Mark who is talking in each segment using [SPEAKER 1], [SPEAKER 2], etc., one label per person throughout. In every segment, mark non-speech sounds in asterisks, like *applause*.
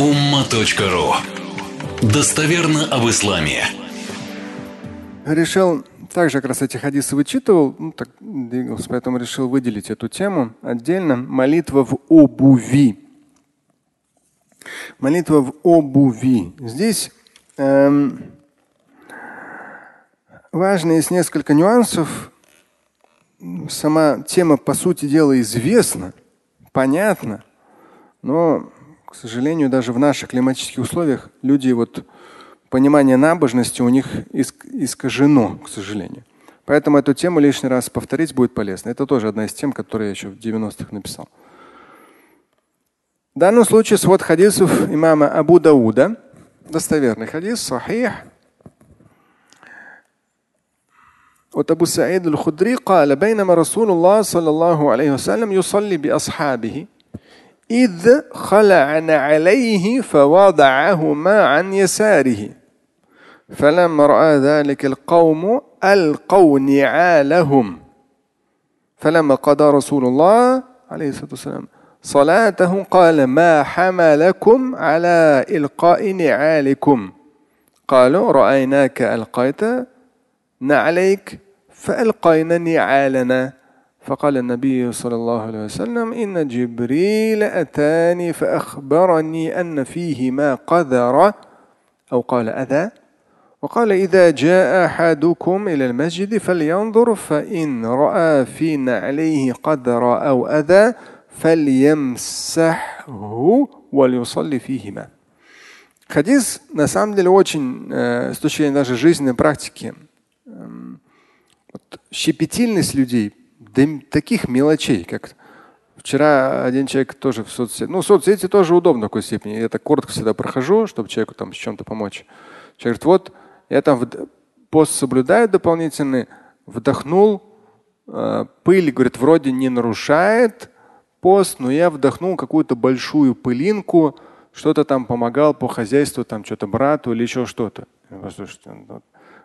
[SPEAKER 1] umma.ru Достоверно об исламе.
[SPEAKER 2] Решил, также как раз эти хадисы вычитывал, ну, так двигался, поэтому решил выделить эту тему отдельно. Молитва в обуви. Молитва в обуви. Здесь эм, важно есть несколько нюансов. Сама тема, по сути дела, известна, понятна, но к сожалению, даже в наших климатических условиях люди вот понимание набожности у них искажено, к сожалению. Поэтому эту тему лишний раз повторить будет полезно. Это тоже одна из тем, которые я еще в 90-х написал. В данном случае свод хадисов имама Абу Дауда, достоверный хадис, сахих. От Абу Саид аль-Худри قال بينما رسول الله صلى الله عليه وسلم يصلي بأصحابه إذ خلعن عليه فوضعهما عن يساره. فلما رأى ذلك القوم ألقوا نعالهم فلما قضى رسول الله عليه الصلاة والسلام صلاته قال ما حملكم على إلقاء نعالكم؟ قالوا رأيناك ألقيت نعليك فألقينا نعالنا. فقال النبي صلى الله عليه وسلم إن جبريل أتاني فأخبرني أن فيه ما قذر أو قال أذى وقال إذا جاء أحدكم إلى المسجد فلينظر فإن رأى في نعليه قدر أو أذى فليمسحه وليصلي فيهما. Хадис на самом деле очень, э, с точки зрения даже жизненной практики, э, вот, щепетильность людей до таких мелочей, как вчера один человек тоже в соцсети. Ну, соцсети тоже удобно в какой степени. Я так коротко всегда прохожу, чтобы человеку там с чем-то помочь. Человек говорит, вот я там пост соблюдаю дополнительный, вдохнул, э, пыль, говорит, вроде не нарушает пост, но я вдохнул какую-то большую пылинку, что-то там помогал по хозяйству, там что-то брату или еще что-то.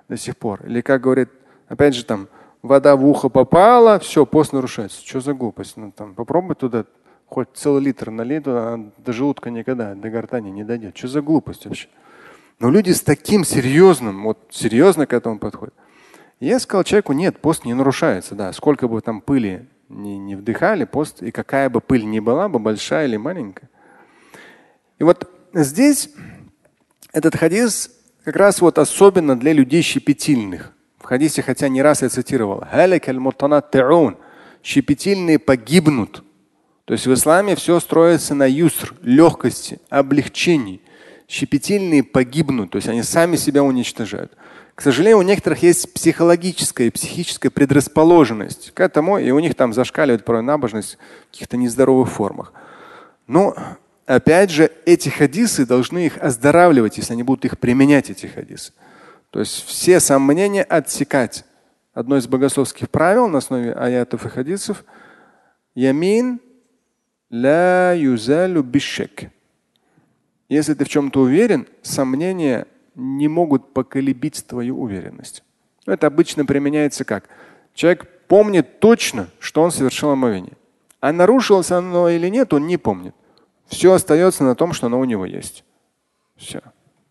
[SPEAKER 2] До сих пор. Или как говорит, опять же там, вода в ухо попала, все, пост нарушается. Что за глупость? Ну, там, попробуй туда хоть целый литр налей, туда, до желудка никогда, до гортани не дойдет. Что за глупость вообще? Но люди с таким серьезным, вот серьезно к этому подходят. Я сказал человеку, нет, пост не нарушается. Да. Сколько бы там пыли не, не вдыхали, пост, и какая бы пыль ни была бы, большая или маленькая. И вот здесь этот хадис как раз вот особенно для людей щепетильных. В хадисе, хотя не раз я цитировал, щепетильные погибнут. То есть в исламе все строится на юср, легкости, облегчении. Щепетильные погибнут, то есть они сами себя уничтожают. К сожалению, у некоторых есть психологическая и психическая предрасположенность к этому, и у них там зашкаливает порой набожность в каких-то нездоровых формах. Но опять же, эти хадисы должны их оздоравливать, если они будут их применять, эти хадисы. То есть все сомнения отсекать. Одно из богословских правил на основе аятов и хадисов – ямин ла юзалю бишек. Если ты в чем-то уверен, сомнения не могут поколебить твою уверенность. Это обычно применяется как? Человек помнит точно, что он совершил омовение. А нарушилось оно или нет, он не помнит. Все остается на том, что оно у него есть. Все.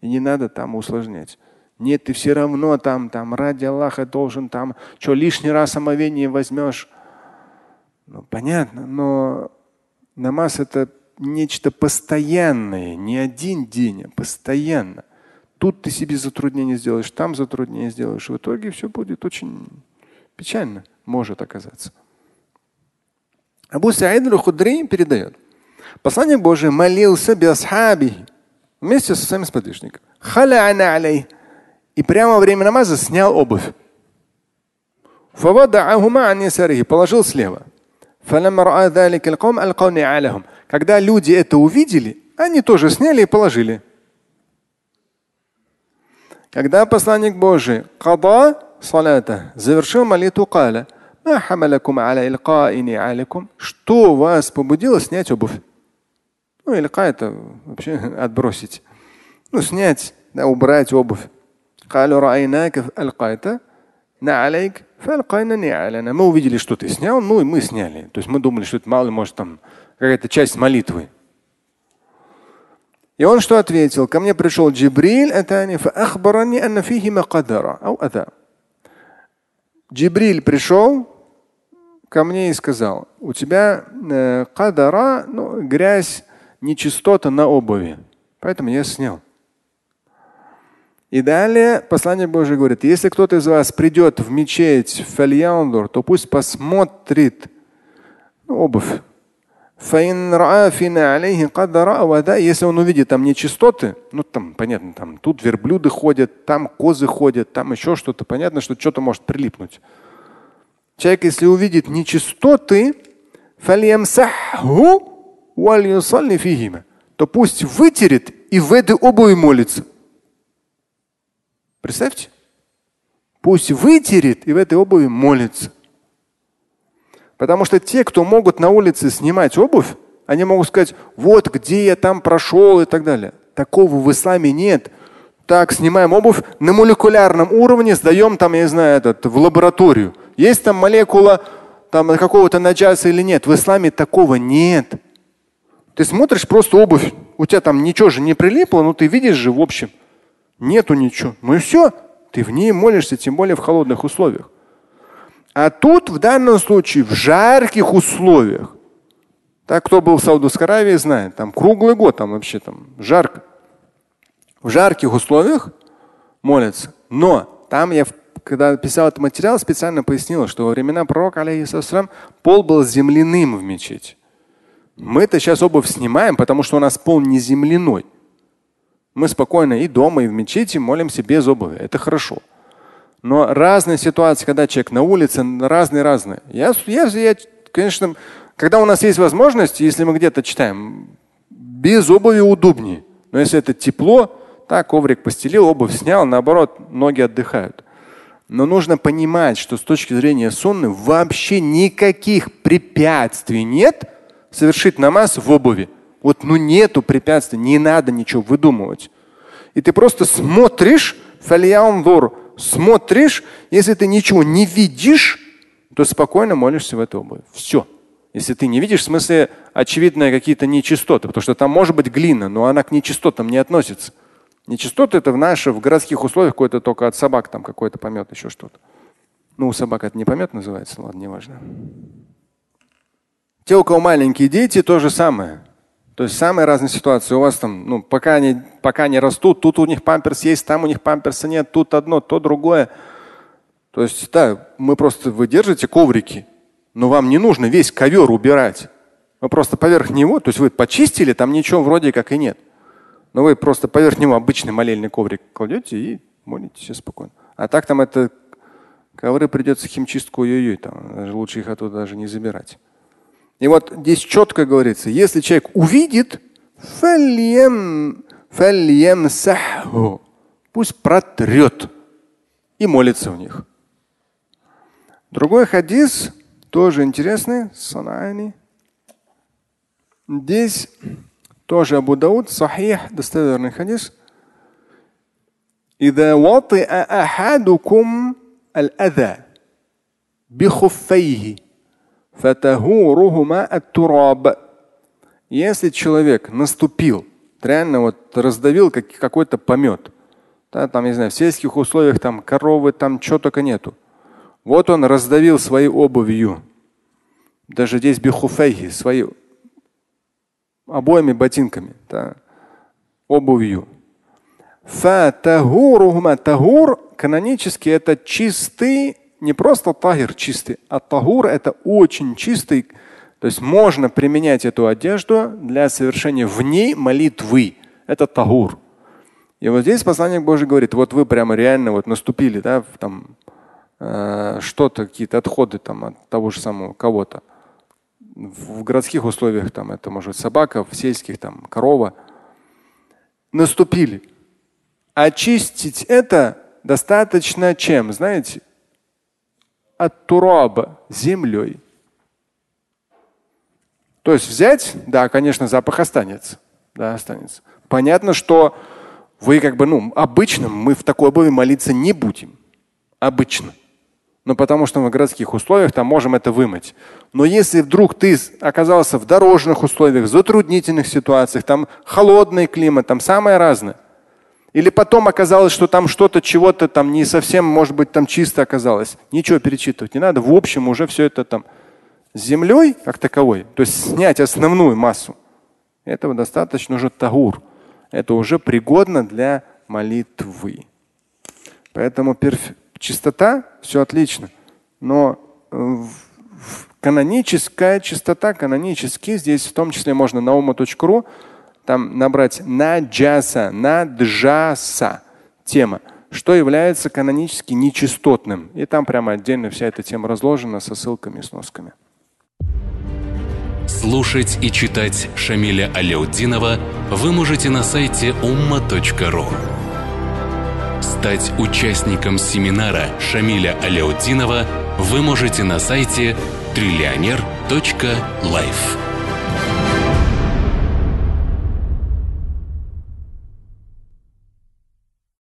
[SPEAKER 2] И не надо там усложнять. Нет, ты все равно там, там ради Аллаха должен там, что лишний раз омовение возьмешь. Ну, понятно, но намаз это нечто постоянное, не один день, а постоянно. Тут ты себе затруднение сделаешь, там затруднение сделаешь. В итоге все будет очень печально, может оказаться. Абу Саид аль-Худри передает. Посланник Божий молился без вместе со своим сподвижником и прямо во время намаза снял обувь. Положил слева. Когда люди это увидели, они тоже сняли и положили. Когда посланник Божий када салата, завершил молитву каля, что вас побудило снять обувь? Ну, или это вообще *laughs* отбросить. Ну, снять, да, убрать обувь. قالوا رأيناك ألقيت عليك فألقينا نعالنا. Мы увидели, что ты снял, ну и мы сняли. То есть мы думали, что это мало ли, может, там какая-то часть молитвы. И он что ответил? Ко мне пришел Джибриль, это Джибриль пришел ко мне и сказал, у тебя э, кадара, ну, грязь, нечистота на обуви. Поэтому я снял. И далее послание Божие говорит, если кто-то из вас придет в мечеть, в то пусть посмотрит ну, обувь. Если он увидит там нечистоты, ну там понятно, там тут верблюды ходят, там козы ходят, там еще что-то, понятно, что что-то может прилипнуть. Человек, если увидит нечистоты, то пусть вытерет и в этой обуви молится. Представьте. Пусть вытерет и в этой обуви молится. Потому что те, кто могут на улице снимать обувь, они могут сказать, вот где я там прошел и так далее. Такого в исламе нет. Так, снимаем обувь на молекулярном уровне, сдаем там, я не знаю, этот, в лабораторию. Есть там молекула там какого-то наджаса или нет. В исламе такого нет. Ты смотришь просто обувь, у тебя там ничего же не прилипло, но ты видишь же в общем. Нету ничего. Ну и все. Ты в ней молишься, тем более в холодных условиях. А тут в данном случае в жарких условиях. Так, кто был в Саудовской Аравии, знает, там круглый год, там вообще там жарко. В жарких условиях молятся. Но там я, когда писал этот материал, специально пояснил, что во времена пророка, алейхиссалам, пол был земляным в мечети. Мы-то сейчас обувь снимаем, потому что у нас пол не земляной. Мы спокойно и дома, и в мечети молимся без обуви. Это хорошо. Но разные ситуации, когда человек на улице, разные-разные. Я, я, я, конечно, когда у нас есть возможность, если мы где-то читаем, без обуви удобнее. Но если это тепло, так, коврик постелил, обувь снял, наоборот, ноги отдыхают. Но нужно понимать, что с точки зрения сунны вообще никаких препятствий нет совершить намаз в обуви. Вот ну нету препятствий, не надо ничего выдумывать. И ты просто смотришь, смотришь, если ты ничего не видишь, то спокойно молишься в этой обуви. Все. Если ты не видишь, в смысле очевидные какие-то нечистоты, потому что там может быть глина, но она к нечистотам не относится. Нечистоты это в наших, в городских условиях какой-то только от собак там какой-то помет, еще что-то. Ну, у собак это не помет называется, ладно, неважно. Те, у кого маленькие дети, то же самое. То есть самые разные ситуации. У вас там, ну, пока они, пока они растут, тут у них памперс есть, там у них памперса нет, тут одно, то другое. То есть, да, мы просто вы держите коврики, но вам не нужно весь ковер убирать. Вы просто поверх него, то есть вы почистили, там ничего вроде как и нет. Но вы просто поверх него обычный молельный коврик кладете и молитесь спокойно. А так там это ковры придется химчистку ой-ой, там лучше их оттуда даже не забирать. И вот здесь четко говорится, если человек увидит, пусть протрет и молится в них. Другой хадис, тоже интересный, санайни. Здесь тоже Абу Дауд, сахих, достоверный хадис. إذا وطئ أحدكم الأذى بخفيه если человек наступил, реально вот раздавил как, какой-то помет, да, там, не знаю, в сельских условиях там коровы, там чего только нету. Вот он раздавил своей обувью. Даже здесь бихуфейхи, свои обоими ботинками, да, обувью. Тагур канонически это чистый не просто тагир чистый, а тагур это очень чистый. То есть можно применять эту одежду для совершения в ней молитвы. Это тагур. И вот здесь посланник Божий говорит, вот вы прямо реально вот наступили, да, в, там э, что-то, какие-то отходы там от того же самого кого-то. В, городских условиях там это может собака, в сельских там корова. Наступили. Очистить это достаточно чем? Знаете, от тураба землей. То есть взять, да, конечно, запах останется. Да, останется. Понятно, что вы как бы, ну, обычно мы в такой обуви молиться не будем. Обычно. но потому что мы в городских условиях там можем это вымыть. Но если вдруг ты оказался в дорожных условиях, затруднительных ситуациях, там холодный климат, там самое разное. Или потом оказалось, что там что-то, чего-то там не совсем, может быть, там чисто оказалось. Ничего перечитывать не надо. В общем, уже все это там с землей как таковой, то есть снять основную массу. Этого достаточно уже тагур. Это уже пригодно для молитвы. Поэтому перф... чистота все отлично. Но в каноническая чистота, канонически, здесь в том числе можно на ума.ру там набрать наджаса, наджаса тема, что является канонически нечистотным. И там прямо отдельно вся эта тема разложена со ссылками и сносками.
[SPEAKER 1] Слушать и читать Шамиля Аляутдинова вы можете на сайте umma.ru. Стать участником семинара Шамиля Аляутдинова вы можете на сайте триллионер.life.